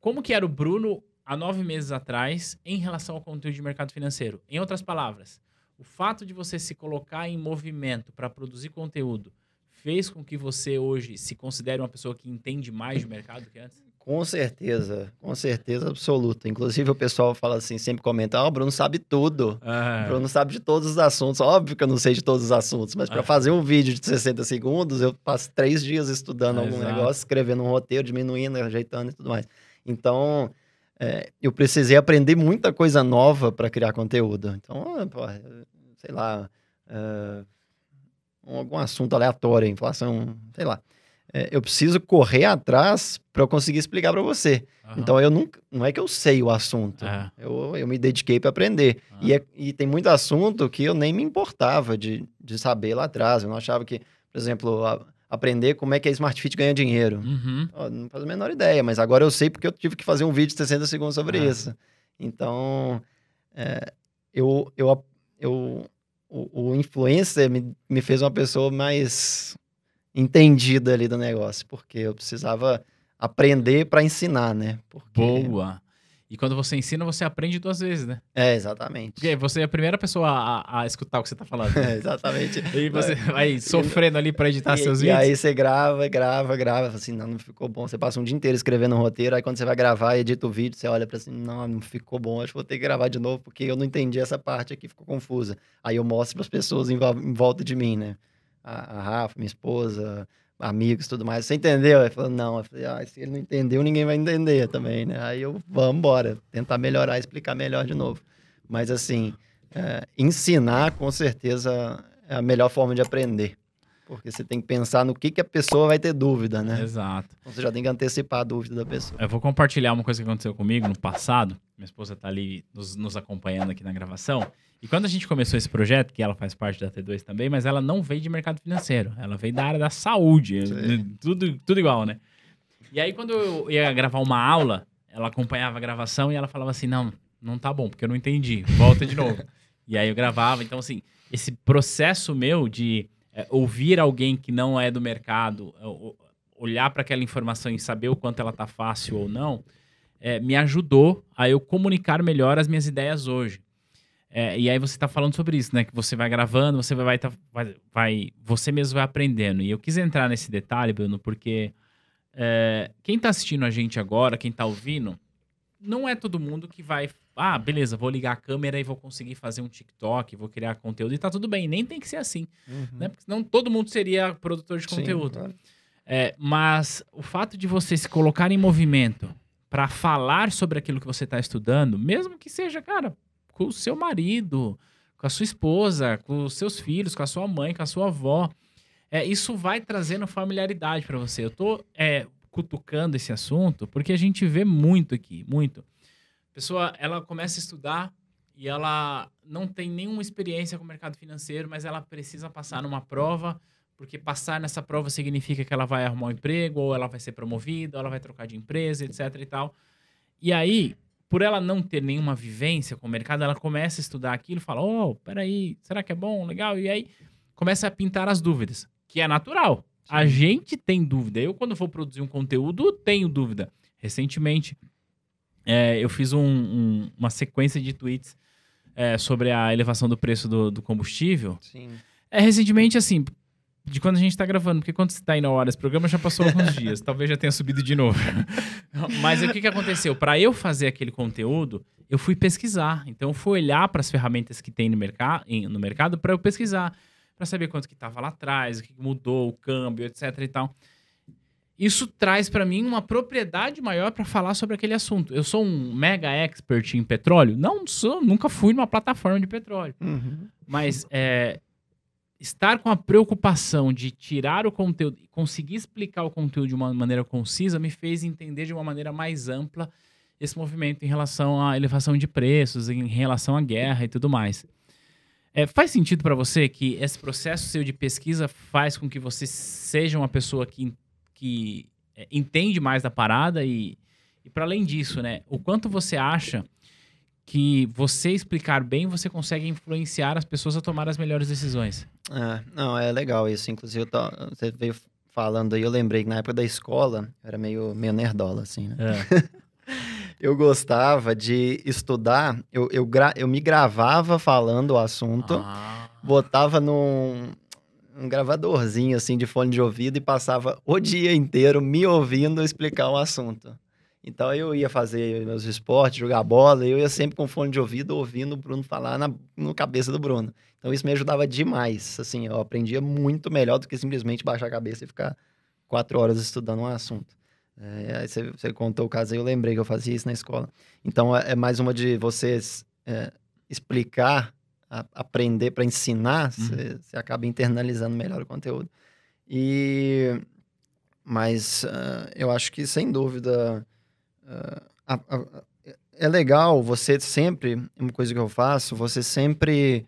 Como que era o Bruno há nove meses atrás em relação ao conteúdo de mercado financeiro? Em outras palavras, O fato de você se colocar em movimento para produzir conteúdo fez com que você hoje se considere uma pessoa que entende mais de mercado que antes? Com certeza, com certeza absoluta. Inclusive o pessoal fala assim, sempre comenta, ah, o Bruno sabe tudo. Ah, O Bruno sabe de todos os assuntos. Óbvio que eu não sei de todos os assuntos, mas para Ah. fazer um vídeo de 60 segundos, eu passo três dias estudando algum Exato. negócio, escrevendo um roteiro, diminuindo, ajeitando e tudo mais. Então, é, eu precisei aprender muita coisa nova para criar conteúdo. Então, ah, pô, sei lá, ah, um- algum assunto aleatório, inflação, sei lá. É, eu preciso correr atrás para eu conseguir explicar para você. aham. Então, eu nunca, não é que eu sei o assunto. É. Eu, eu me dediquei para aprender. Ah. E, é- e tem muito assunto que eu nem me importava de, de saber lá atrás. Eu não achava que, por exemplo, a- aprender como é que a Smart Fit ganha dinheiro. Uhum. Não faz a menor ideia, mas agora eu sei porque eu tive que fazer um vídeo de 60 segundos sobre Ah. isso. Então, é, eu, eu, eu, o, o influencer me, me fez uma pessoa mais entendida ali do negócio, porque eu precisava aprender para ensinar, né? Porque, Boa. E quando você ensina, você aprende duas vezes, né? É, exatamente. Porque você é a primeira pessoa a, a escutar o que você tá falando. É, exatamente. E você vai sofrendo ali pra editar e, seus e vídeos. aí você grava, grava, grava, assim, não, não ficou bom. Você passa um dia inteiro escrevendo um roteiro, aí quando você vai gravar, edita o vídeo, você olha pra assim, não, não ficou bom, acho que vou ter que gravar de novo, porque eu não entendi essa parte aqui, ficou confusa. Aí eu mostro pras pessoas em, em volta de mim, né? A, a Rafa, minha esposa, amigos, tudo mais. Você entendeu? Aí falou, não. Eu falei, ah, se ele não entendeu, ninguém vai entender também, né? Aí eu, vamos embora, tentar melhorar, explicar melhor de novo. Mas assim, é, ensinar com certeza é a melhor forma de aprender. Porque você tem que pensar no que, que a pessoa vai ter dúvida, né? Exato. Então você já tem que antecipar a dúvida da pessoa. Eu vou compartilhar uma coisa que aconteceu comigo no passado. Minha esposa tá ali nos, nos acompanhando aqui na gravação. E quando a gente começou esse projeto, que ela faz parte da T2 também, mas ela não veio de mercado financeiro. Ela veio da área da saúde. Sim. Tudo, tudo igual, né? E aí, quando eu ia gravar uma aula, ela acompanhava a gravação e ela falava assim: não, não tá bom, porque eu não entendi. Volta de novo. e aí eu gravava. Então, assim, esse processo meu de é, ouvir alguém que não é do mercado, é, olhar para aquela informação e saber o quanto ela tá fácil ou não, é, me ajudou a eu comunicar melhor as minhas ideias hoje. É, e aí você tá falando sobre isso, né? Que você vai gravando, você vai, tá- vai, vai- você mesmo vai aprendendo. E eu quis entrar nesse detalhe, Bruno, porque é, quem tá assistindo a gente agora, quem tá ouvindo, não é todo mundo que vai. Ah, beleza, vou ligar a câmera e vou conseguir fazer um TikTok, vou criar conteúdo e tá tudo bem. Nem tem que ser assim, né? Porque senão todo mundo seria produtor de Sim, conteúdo. claro. É, mas o fato de você se colocar em movimento para falar sobre aquilo que você está estudando, mesmo que seja, cara, com o seu marido, com a sua esposa, com os seus filhos, com a sua mãe, com a sua avó, é, isso vai trazendo familiaridade para você. Eu tô é, cutucando esse assunto porque a gente vê muito aqui, muito. A pessoa, ela começa a estudar e ela não tem nenhuma experiência com o mercado financeiro, mas ela precisa passar numa prova porque passar nessa prova significa que ela vai arrumar um emprego, ou ela vai ser promovida, ou ela vai trocar de empresa, etc e tal. E aí, por ela não ter nenhuma vivência com o mercado, ela começa a estudar aquilo e fala: Oh, peraí, será que é bom, legal? E aí começa a pintar as dúvidas, que é natural. A gente tem dúvida. Eu, quando vou produzir um conteúdo, tenho dúvida. Recentemente, é, eu fiz um- um- uma sequência de tweets é, sobre a elevação do preço do- do combustível. Sim. É, recentemente, assim, de quando a gente tá gravando, porque quando você tá indo a hora, esse programa já passou alguns dias, talvez já tenha subido de novo. Mas o que, que aconteceu? Para eu fazer aquele conteúdo, eu fui pesquisar. Então, eu fui olhar para as ferramentas que tem no, merca em- no mercado para eu pesquisar, para saber quanto que tava lá atrás, o que que mudou, o câmbio, etc e tal. Isso traz para mim uma propriedade maior para falar sobre aquele assunto. Eu sou um mega expert em petróleo? Não sou, nunca fui numa plataforma de petróleo. Uhum. Mas é, estar com a preocupação de tirar o conteúdo e conseguir explicar o conteúdo de uma maneira concisa me fez entender de uma maneira mais ampla esse movimento em relação à elevação de preços, em relação à guerra e tudo mais. É, faz sentido para você que esse processo seu de pesquisa faz com que você seja uma pessoa que, que é, entende mais da parada e, e para além disso, né, o quanto você acha que você explicar bem, você consegue influenciar as pessoas a tomar as melhores decisões. É, não, é legal isso. Inclusive, eu tô- você veio falando aí, eu lembrei que na época da escola, eu era meio, meio nerdola, assim, né? eu gostava de estudar, eu, eu, gra, eu me gravava falando o assunto, Ah. botava num um gravadorzinho assim de fone de ouvido e passava o dia inteiro me ouvindo explicar um assunto. Então eu ia fazer meus esportes, jogar bola, eu ia sempre com fone de ouvido ouvindo o Bruno falar na no cabeça do Bruno. Então isso me ajudava demais. Assim, eu aprendia muito melhor do que simplesmente baixar a cabeça e ficar quatro horas estudando um assunto. É, aí você, você contou o caso aí, eu lembrei que eu fazia isso na escola. Então é, é mais uma de vocês é, explicar, a- aprender para ensinar, você, você acaba internalizando melhor o conteúdo. E mas ah, eu acho que sem dúvida ah, a- a- é legal você sempre, uma coisa que eu faço, você sempre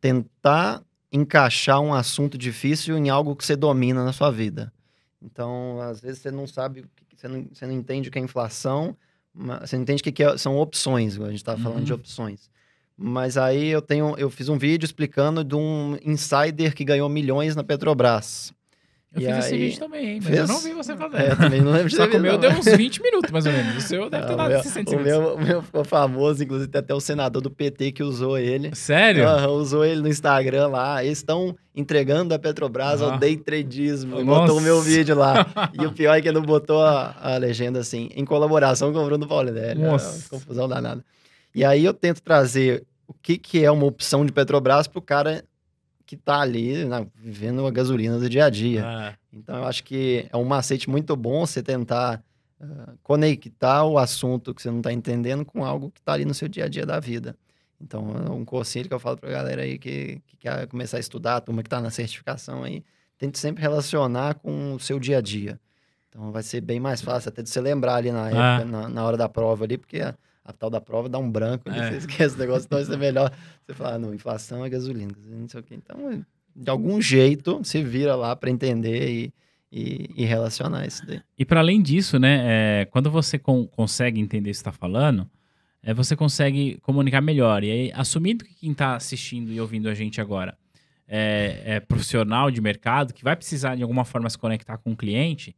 tentar encaixar um assunto difícil em algo que você domina na sua vida. Então, às vezes você não sabe, você não, você não entende o que é inflação, você não entende o que que é- são opções, a gente estava falando de Uhum. opções. Mas aí eu tenho, eu fiz um vídeo explicando de um insider que ganhou milhões na Petrobras. Eu E fiz esse aí- vídeo também, mas Fez? eu não vi você fazer. É, eu também não lembro de Só ter que o meu deu uns 20 minutos, mais ou menos. O seu deve ter Não, dado o meu- 60 o segundos. meu, o meu ficou famoso, inclusive tem até o senador do PT que usou ele. Sério? Aham, usou ele no Instagram lá. Eles estão entregando a Petrobras Ah. ao day tradismo. E Nossa. botou o meu vídeo lá. e o pior é que ele não botou a, a legenda assim, em colaboração com o Bruno Paulinelli. Nossa. É, confusão danada. E aí eu tento trazer o que, que é uma opção de Petrobras pro cara que tá ali, né, vivendo a gasolina do dia a dia. Ah, Então, eu acho que é um macete muito bom você tentar ah, conectar o assunto que você não está entendendo com algo que está ali no seu dia a dia da vida. Então, é um conselho que eu falo para a galera aí que, que quer começar a estudar, a turma que está na certificação aí, tente sempre relacionar com o seu dia a dia. Então, vai ser bem mais fácil até de você lembrar ali na época, Ah. na, na hora da prova ali, porque a, a tal da prova dá um branco, É. você esquece o negócio, então isso é melhor você falar, ah, não, inflação é gasolina, gasolina, não sei o quê. Então, de algum jeito, se vira lá para entender e, e, e relacionar isso daí. E para além disso, né, é, quando você con- consegue entender o que está falando, é, você consegue comunicar melhor. E aí, assumindo que quem está assistindo e ouvindo a gente agora é, é profissional de mercado, que vai precisar de alguma forma se conectar com o cliente,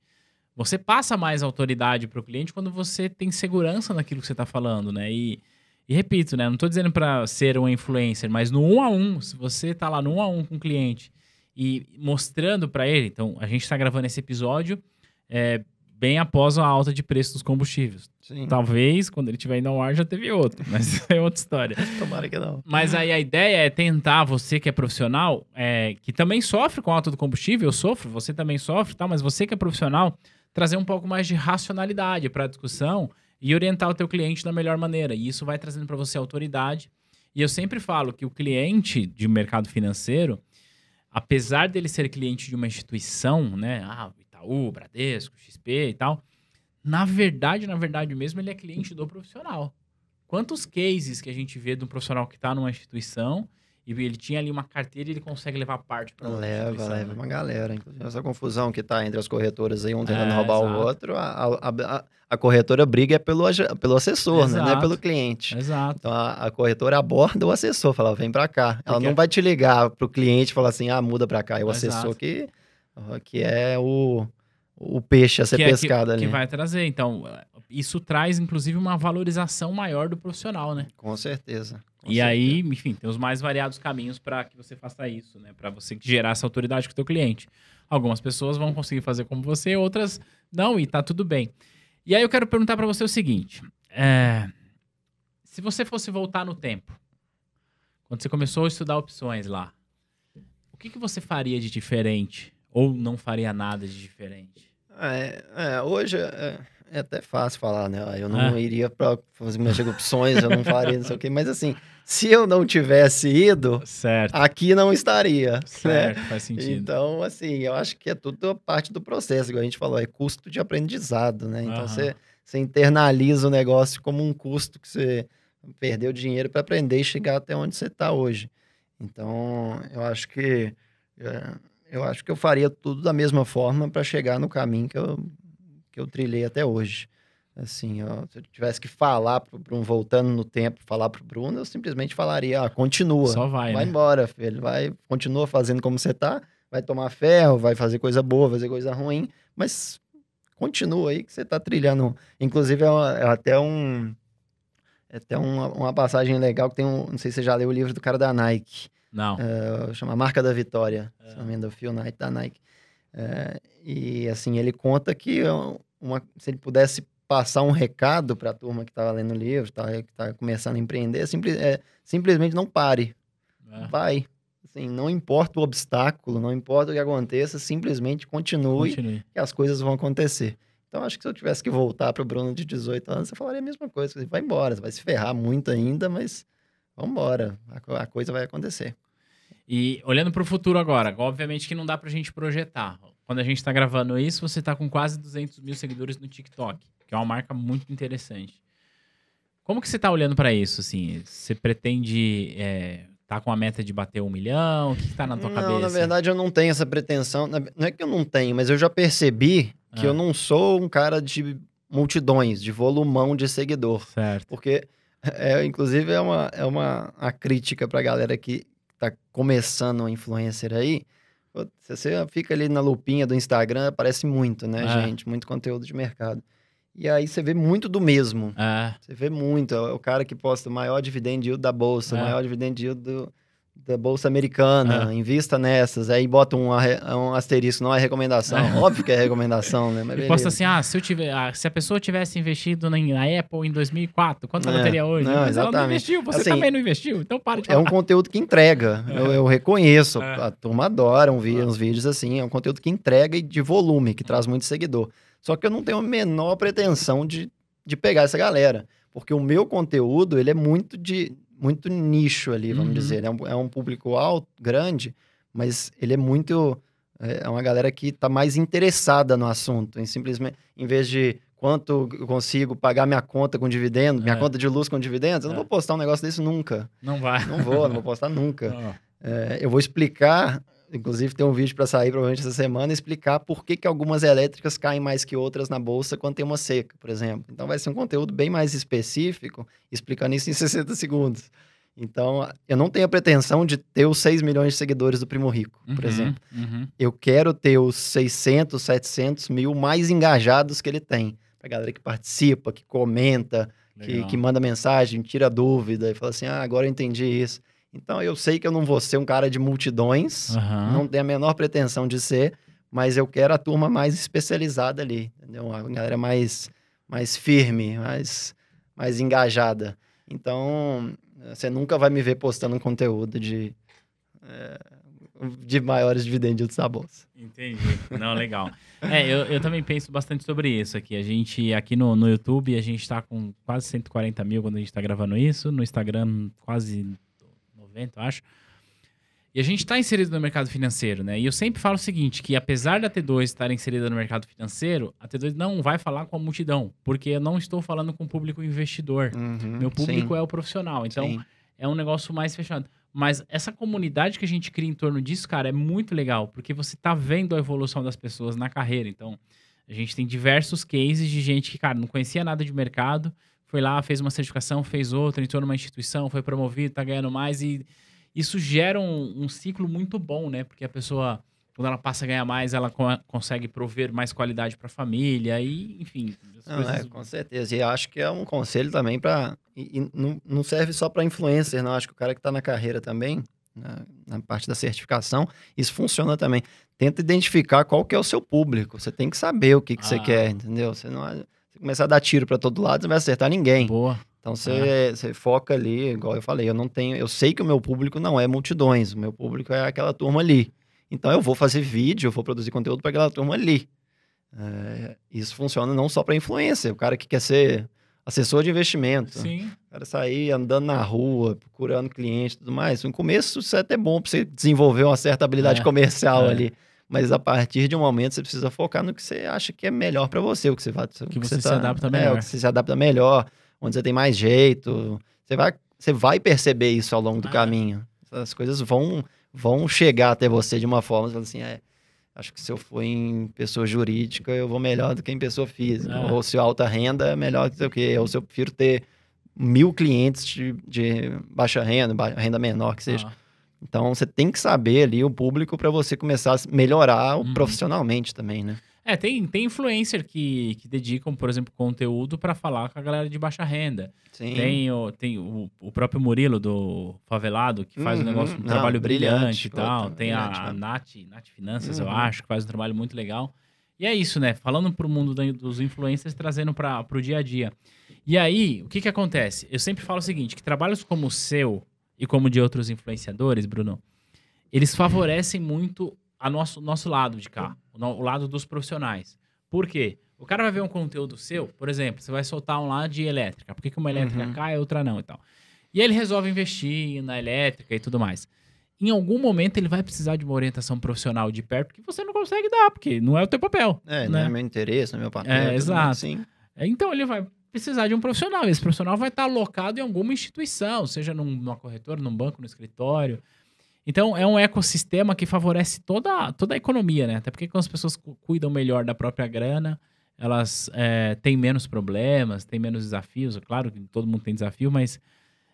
você passa mais autoridade para o cliente quando você tem segurança naquilo que você está falando, né? E, e repito, né? Não estou dizendo para ser um influencer, mas no um a um, se você está lá no um a um com o cliente e mostrando para ele, então a gente está gravando esse episódio é, bem após a alta de preço dos combustíveis. Sim. Talvez quando ele estiver indo ao ar já teve outro, mas é outra história. Tomara que não. Mas aí a ideia é tentar, você que é profissional, é, que também sofre com a alta do combustível, eu sofro, você também sofre, tá? mas você que é profissional, trazer um pouco mais de racionalidade para a discussão e orientar o teu cliente da melhor maneira. E isso vai trazendo para você autoridade. E eu sempre falo que o cliente de mercado financeiro, apesar dele ser cliente de uma instituição, né? Ah, Itaú, Bradesco, XP e tal, na verdade, na verdade mesmo, ele é cliente do profissional. Quantos cases que a gente vê de um profissional que está numa instituição e ele tinha ali uma carteira e ele consegue levar parte para Leva, leva né? uma galera. Inclusive, essa confusão que tá entre as corretoras aí, um tentando É, roubar o exato. outro, a, a, a- a corretora briga é pelo, pelo assessor, né? Não é Exato. pelo cliente. Exato. Então a, a corretora aborda o assessor, fala, vem pra cá. Ela Porque- não vai te ligar pro cliente e falar assim, ah, muda pra cá. É o Exato. assessor que, que é o, o peixe a ser que é que- pescado ali. que vai trazer. Então, isso traz, inclusive, uma valorização maior do profissional, né? Com certeza. Com e certeza. aí, enfim, tem os mais variados caminhos para que você faça isso, né? Para você gerar essa autoridade com o teu cliente. Algumas pessoas vão conseguir fazer como você, outras não, e tá tudo bem. E aí eu quero perguntar para você o seguinte: é, se você fosse voltar no tempo, quando você começou a estudar opções lá, o que, que você faria de diferente? Ou não faria nada de diferente? É, é, hoje é, é até fácil falar, né? Eu não É. iria para fazer com opções, eu não faria, não sei o quê. Mas assim, se eu não tivesse ido, Certo, aqui não estaria. Né? certo, faz sentido. Então, assim, eu acho que é tudo parte do processo, igual a gente falou, é custo de aprendizado, né? Então, você, você internaliza o negócio como um custo que você perdeu dinheiro para aprender e chegar até onde você está hoje. Então, eu acho que é, eu acho que eu faria tudo da mesma forma para chegar no caminho que eu, que eu trilhei até hoje. Assim, ó, se eu tivesse que falar para um voltando no tempo, falar para o Bruno, eu simplesmente falaria, ah, continua. Só vai, Vai né? embora, filho. Vai, continua fazendo como você tá. Vai tomar ferro, vai fazer coisa boa, fazer coisa ruim, mas continua aí que você tá trilhando. Inclusive, é, uma- é até um. É até uma, uma passagem legal que tem um. Não sei se você já leu o livro do cara da Nike. Não. É, chama Marca da Vitória. É. Se não me engano, Phil Knight da Nike. É, e assim, ele conta que é uma, se ele pudesse passar um recado para a turma que estava lendo o livro, tá, que está começando a empreender, simples- é, simplesmente não pare. É. Vai. Assim, não importa o obstáculo, não importa o que aconteça, simplesmente continue Continue. que as coisas vão acontecer. Então, acho que se eu tivesse que voltar para o Bruno de 18 anos, você falaria a mesma coisa. Você vai embora, você vai se ferrar muito ainda, mas vamos embora. A, a coisa vai acontecer. E olhando para o futuro agora, obviamente que não dá pra gente projetar. Quando a gente tá gravando isso, você tá com quase 200 mil seguidores no TikTok, que é uma marca muito interessante. Como que você tá olhando para isso, assim? Você pretende é, tá com a meta de bater um milhão? O que, que tá na tua não, cabeça? na verdade, eu não tenho essa pretensão. Não é que eu não tenho, mas eu já percebi que Ah. eu não sou um cara de multidões, de volumão de seguidor. Certo. Porque, é, inclusive, é uma, é uma a crítica pra galera que tá começando um influencer aí. Você fica ali na lupinha do Instagram, aparece muito, né, É. gente? Muito conteúdo de mercado. E aí você vê muito do mesmo. É, Você vê muito. É o cara que posta o maior dividend yield da bolsa, o É. maior dividend yield do- da bolsa americana, invista nessas. Aí bota um, um asterisco, não é recomendação. Óbvio que é recomendação, né? Mas e posta assim, ah, se, eu tiver, ah, se a pessoa tivesse investido na, na Apple em 2004, quanto ela É, teria hoje? não, Mas ela não exatamente. investiu, você Assim, também não investiu, então para de É um falar. conteúdo que entrega. É. Eu, eu reconheço. É. A turma adora um É. uns vídeos assim. É um conteúdo que entrega e de volume, que traz muito seguidor. Só que eu não tenho a menor pretensão de, de pegar essa galera. Porque o meu conteúdo, ele é muito de muito nicho ali, vamos Uhum. dizer. É um, é um público alto, grande, mas ele é muito... É uma galera que está mais interessada no assunto. Em simplesmente, em vez de quanto eu consigo pagar minha conta com dividendo, minha É. conta de luz com dividendos, eu não É. vou postar um negócio desse nunca. Não vai. Não vou, não vou postar nunca. É, eu vou explicar, inclusive tem um vídeo para sair provavelmente essa semana, explicar por que, que algumas elétricas caem mais que outras na bolsa quando tem uma seca, por exemplo. Então vai ser um conteúdo bem mais específico, explicando isso em 60 segundos. Então, eu não tenho a pretensão de ter os 6 milhões de seguidores do Primo Rico, por Uhum, exemplo. uhum. Eu quero ter os 600, 700 mil mais engajados que ele tem. Pra galera que participa, que comenta, que, que manda mensagem, tira dúvida e fala assim: ah, agora eu entendi isso. Então eu sei que eu não vou ser um cara de multidões, Aham. não tenho a menor pretensão de ser, mas eu quero a turma mais especializada ali, entendeu? A galera mais, mais firme, mais, mais engajada. Então você nunca vai me ver postando um conteúdo de, é, de maiores dividendos da bolsa. Entendi. Não, legal. É, eu, eu também penso bastante sobre isso aqui. A gente, aqui no, no YouTube, a gente tá com quase 140 mil quando a gente tá gravando isso. No Instagram, quase 90, eu acho. E a gente tá inserido no mercado financeiro, né? E eu sempre falo o seguinte, que apesar da T2 estar inserida no mercado financeiro, a T2 não vai falar com a multidão, porque eu não estou falando com o público investidor. Meu público é o profissional. Então, Sim. é um negócio mais fechado. Mas essa comunidade que a gente cria em torno disso, cara, é muito legal, porque você tá vendo a evolução das pessoas na carreira. Então, a gente tem diversos cases de gente que, cara, não conhecia nada de mercado, foi lá, fez uma certificação, fez outra, entrou numa instituição, foi promovido, tá ganhando mais e isso gera um, um ciclo muito bom, né? Porque a pessoa, quando ela passa a ganhar mais, ela co- consegue prover mais qualidade para a família e, enfim, Não, coisas... é, com certeza. E acho que é um conselho também para. Não, não serve só para influencer, não. Acho que o cara que está na carreira também, na, na parte da certificação, isso funciona também. Tenta identificar qual que é o seu público. Você tem que saber o que, que você Ah. quer, entendeu? Você não. Se começar a dar tiro para todo lado, você não vai acertar ninguém. Boa. Então você, você foca ali, igual eu falei, eu não tenho. Eu sei que o meu público não é multidões, o meu público é aquela turma ali. Então eu vou fazer vídeo, eu vou produzir conteúdo para aquela turma ali. É, isso funciona não só para influencer, o cara que quer ser assessor de investimento, Sim. o cara sair andando na rua, procurando cliente e tudo mais. No começo isso é até bom para você desenvolver uma certa habilidade É, comercial é. ali. Mas a partir de um momento você precisa focar no que você acha que é melhor para você, o que você vai, o Que você se tá- adapta é, melhor. o que você se adapta melhor, onde você tem mais jeito. Você vai, você vai perceber isso ao longo do Ah. caminho. As coisas vão, vão chegar até você de uma forma, você fala assim, é, acho que se eu for em pessoa jurídica, eu vou melhor do que em pessoa física. Ah. Ou se alta renda é melhor do que o quê? Ou se eu prefiro ter mil clientes de, de baixa renda, renda menor que seja. Ah, Então você tem que saber ali o público para você começar a melhorar Uhum. profissionalmente também, né? É, tem, tem influencer que, que dedicam, por exemplo, conteúdo para falar com a galera de baixa renda. Sim. Tem, o, tem o, o próprio Murilo do Favelado, que faz um Uhum. negócio, um Não, trabalho brilhante, brilhante, e tal. puta, tem a, a. Nath, Nath Finanças, eu Uhum. acho, que faz um trabalho muito legal. E é isso, né? Falando pro mundo da- dos influencers, trazendo para pro dia a dia. E aí, o que que acontece? Eu sempre falo o seguinte, que trabalhos como o seu e como de outros influenciadores, Bruno, eles favorecem muito a nosso, nosso lado de cá, o, o lado dos profissionais. Por quê? O cara vai ver um conteúdo seu, por exemplo, você vai soltar um lá de elétrica. Por que, que uma elétrica Uhum. cai e outra não e tal? E aí ele resolve investir na elétrica e tudo mais. Em algum momento ele vai precisar de uma orientação profissional de perto que você não consegue dar, porque não é o teu papel. É, né? não é meu interesse, não é meu papel. É, exato. mais, Sim. É, Então ele vai precisar de um profissional. Esse profissional vai estar alocado em alguma instituição, seja num- numa corretora, num banco, no escritório. Então é um ecossistema que favorece toda, toda a economia, né? Até porque quando as pessoas cu- cuidam melhor da própria grana, elas é, têm menos problemas, têm menos desafios. É claro que todo mundo tem desafio, mas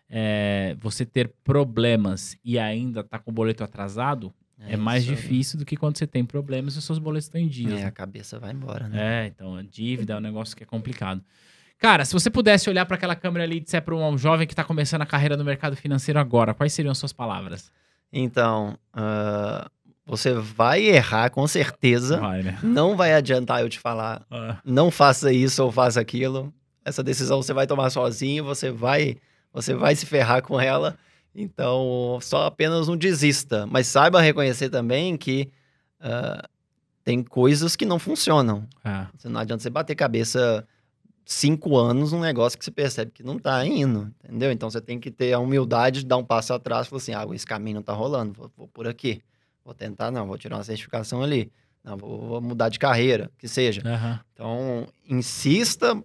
é, você ter problemas e ainda tá com o boleto atrasado é, mais isso. difícil do que quando você tem problemas e os seus boletos estão em dias. É, né? a cabeça vai embora, né? É, então, a dívida é um negócio que é complicado. Cara, se você pudesse olhar para aquela câmera ali e disser para um jovem que está começando a carreira no mercado financeiro agora, quais seriam as suas palavras? Então, ah, você vai errar com certeza. Vai, né? Não vai adiantar eu te falar, Ah, não faça isso ou faça aquilo. Essa decisão você vai tomar sozinho, você vai, você vai se ferrar com ela. Então, só apenas não desista. Mas saiba reconhecer também que ah, tem coisas que não funcionam. é. Não adianta você bater cabeça cinco anos num negócio que você percebe que não tá indo, entendeu? Então você tem que ter a humildade de dar um passo atrás e falar assim, ah, esse caminho não tá rolando, vou, vou por aqui. Vou tentar, não, vou tirar uma certificação ali. Não, vou, vou mudar de carreira, que seja. Aham. Então, insista,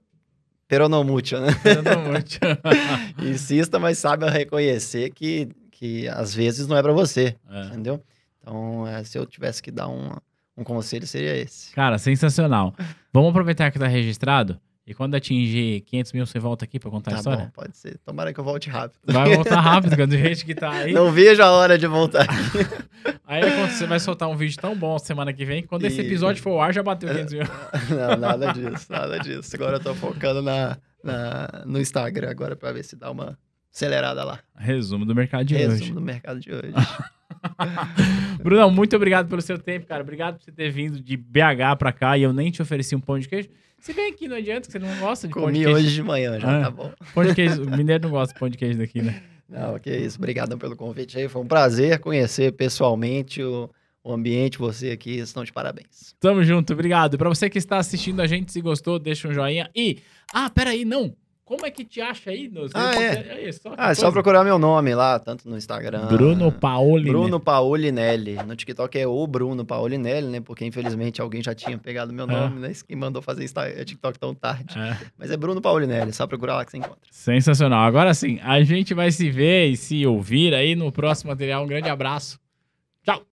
pero no mucho, né? Insista, mas saiba reconhecer que, que às vezes não é pra você, É. entendeu? Então, é, se eu tivesse que dar um, um conselho, seria esse. Cara, sensacional. Vamos aproveitar que tá registrado e quando atingir 500 mil, você volta aqui para contar a Tá história? bom, pode ser. Tomara que eu volte rápido. Vai voltar rápido, quando gente que tá aí. Não vejo a hora de voltar. Aí é você vai soltar um vídeo tão bom semana que vem, que quando esse E- episódio for ao ar, já bateu 500 mil. Não, nada disso, nada disso. Agora eu tô focando na, na- no Instagram agora pra ver se dá uma acelerada lá. Resumo do mercado de Resumo hoje. do mercado de hoje. Brunão, muito obrigado pelo seu tempo, cara. Obrigado por você ter vindo de BH pra cá e eu nem te ofereci um pão de queijo. Se bem aqui, não adianta, que você não gosta de pão de Comi queijo. hoje de manhã já, Ah. tá bom. Pão de queijo. O mineiro não gosta de pão de queijo daqui, né? Não, que isso. Obrigadão pelo convite aí. Foi um prazer conhecer pessoalmente o, o ambiente, você aqui. Estão de parabéns. Tamo junto, obrigado. Pra você que está assistindo a gente, se gostou, deixa um joinha. E, ah, peraí, não. Como é que te acha aí? No... Ah, é? Aí, só que Ah, é só procurar meu nome lá, tanto no Instagram. Bruno Paoli. Bruno Paolinelli. No TikTok é o Bruno Paolinelli, né? Porque infelizmente alguém já tinha pegado meu Ah. nome, né? Quem mandou fazer TikTok tão tarde. É, Mas é Bruno Paulinelli, só procurar lá que você encontra. sensacional. Agora sim, a gente vai se ver e se ouvir aí no próximo material. Um grande abraço. Tchau.